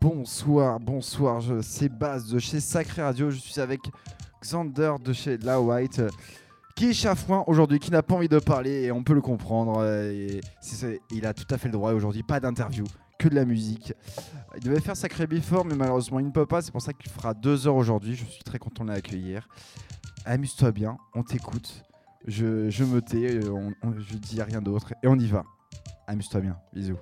Bonsoir, bonsoir, c'est Baz de chez Sacré Radio, je suis avec Xander de chez La White, euh, qui est chafouin aujourd'hui, qui n'a pas envie de parler et on peut le comprendre. euh, il a tout à fait le droit aujourd'hui, pas d'interview, que de la musique. Il devait faire Sacré Before, mais malheureusement il ne peut pas, c'est pour ça qu'il fera deux heures aujourd'hui, je suis très content de l'accueillir. Amuse-toi bien, on t'écoute, je, je me tais, euh, on- on- je dis rien d'autre et on y va. Amuse-toi bien, bisous.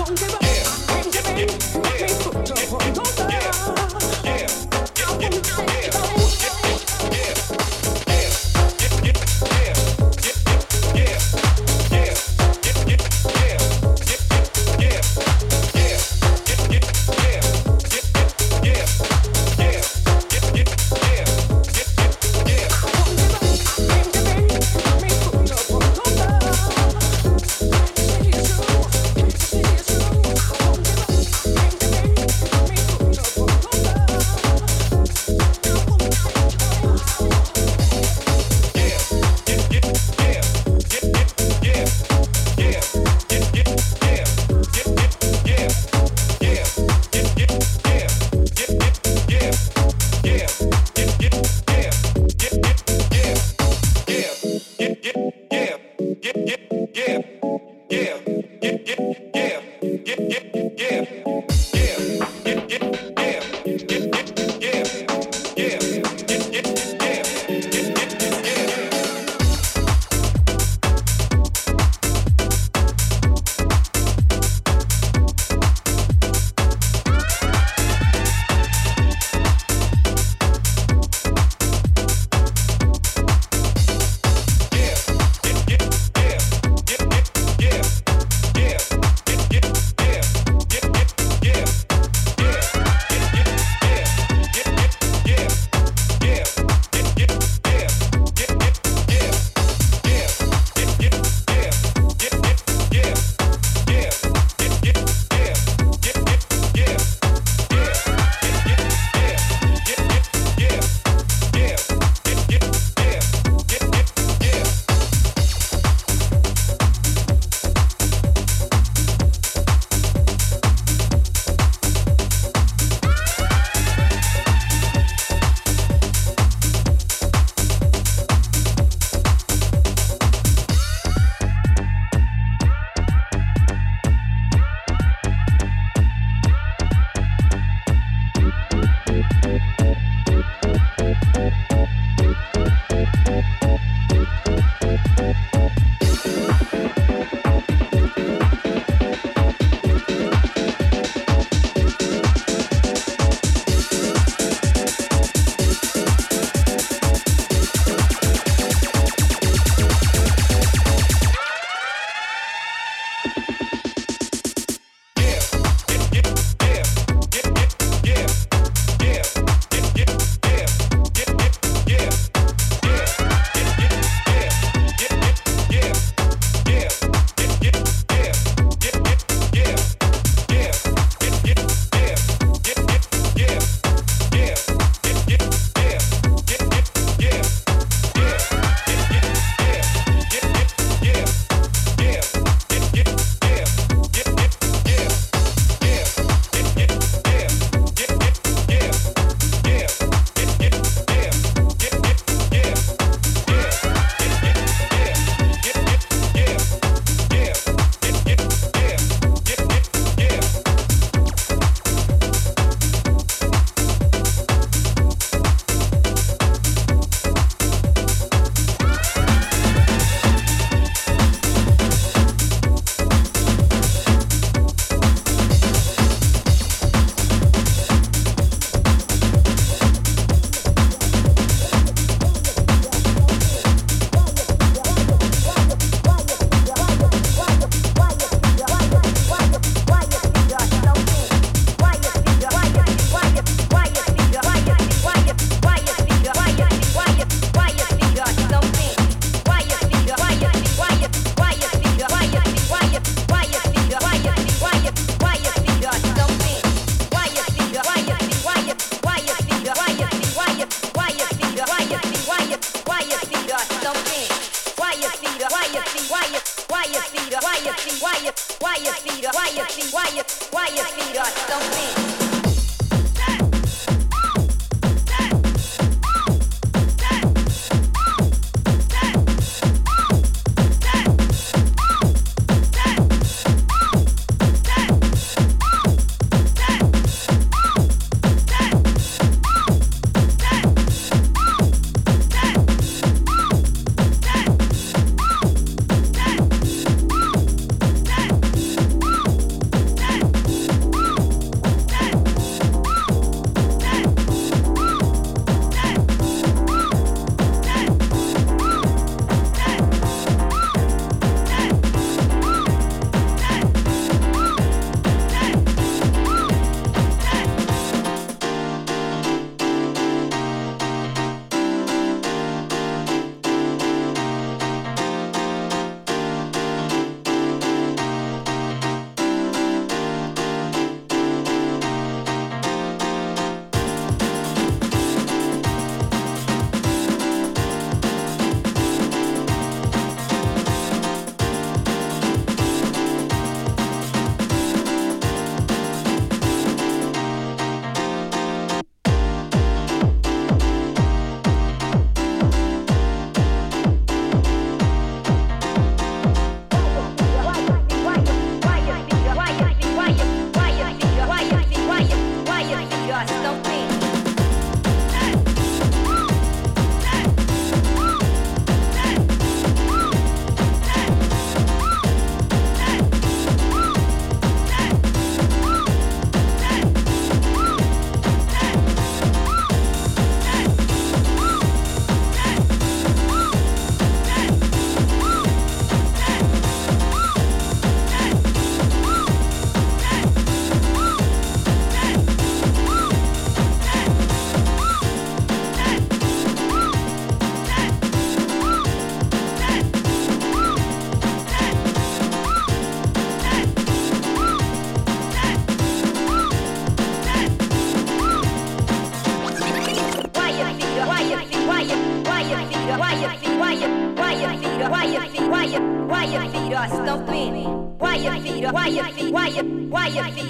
Don't give up.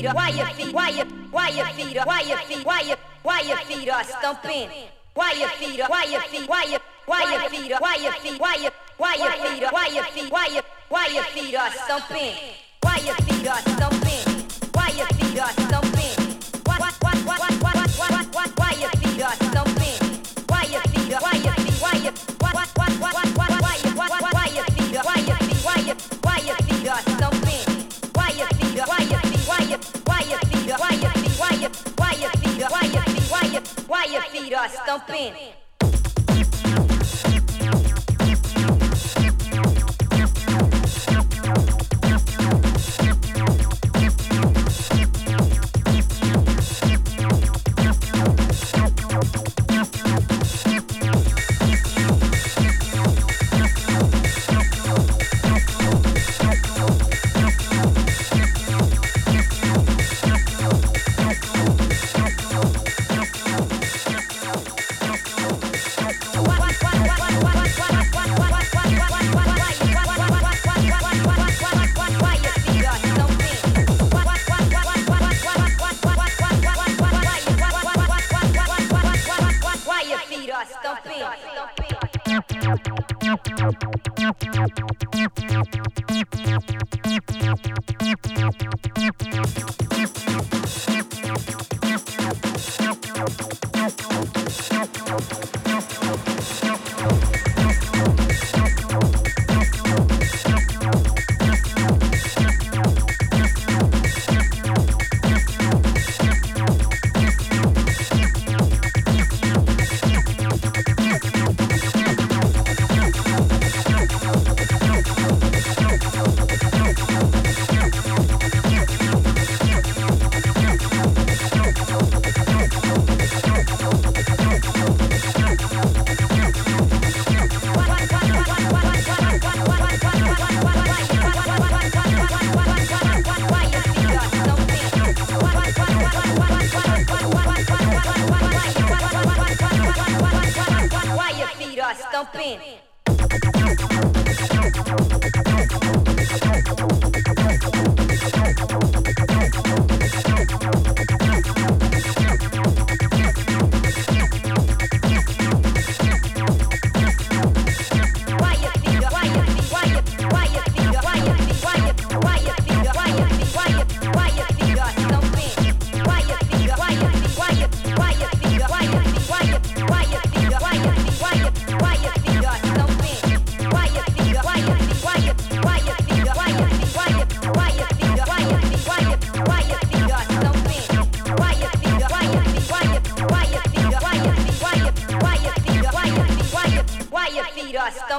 feet are, why your feet, why your, why your feet are, why your feet, why your, why your feet are stumping. Why your feet are, why your feet, why your, why your feet are, why your feet, why your, why your feet are, why your feet, why your, why your feet are stumping.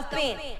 stop.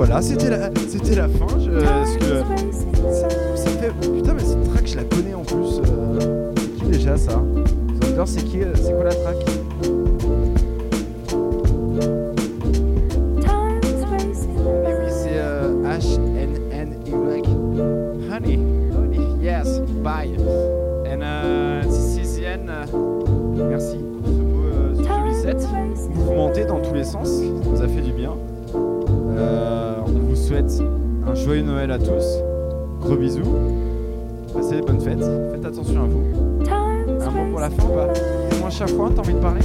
Voilà, c'était la, c'était la fin. Je, parce que Noël à tous. Gros bisous. Passez de bonnes fêtes. Faites attention à vous. Un mot pour la fin ou pas? Dis-moi chaque fois, t'as envie de parler?